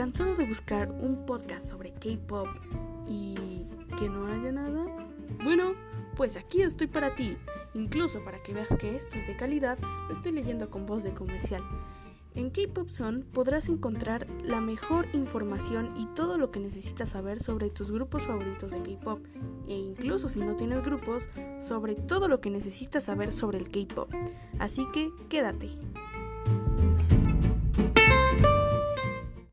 ¿Cansado de buscar un podcast sobre K-Pop y que no haya nada? Bueno, pues aquí estoy para ti. Incluso para que veas que esto es de calidad, lo estoy leyendo con voz de comercial. En K-Pop Zone podrás encontrar la mejor información y todo lo que necesitas saber sobre tus grupos favoritos de K-Pop e incluso si no tienes grupos, sobre todo lo que necesitas saber sobre el K-Pop. Así que quédate.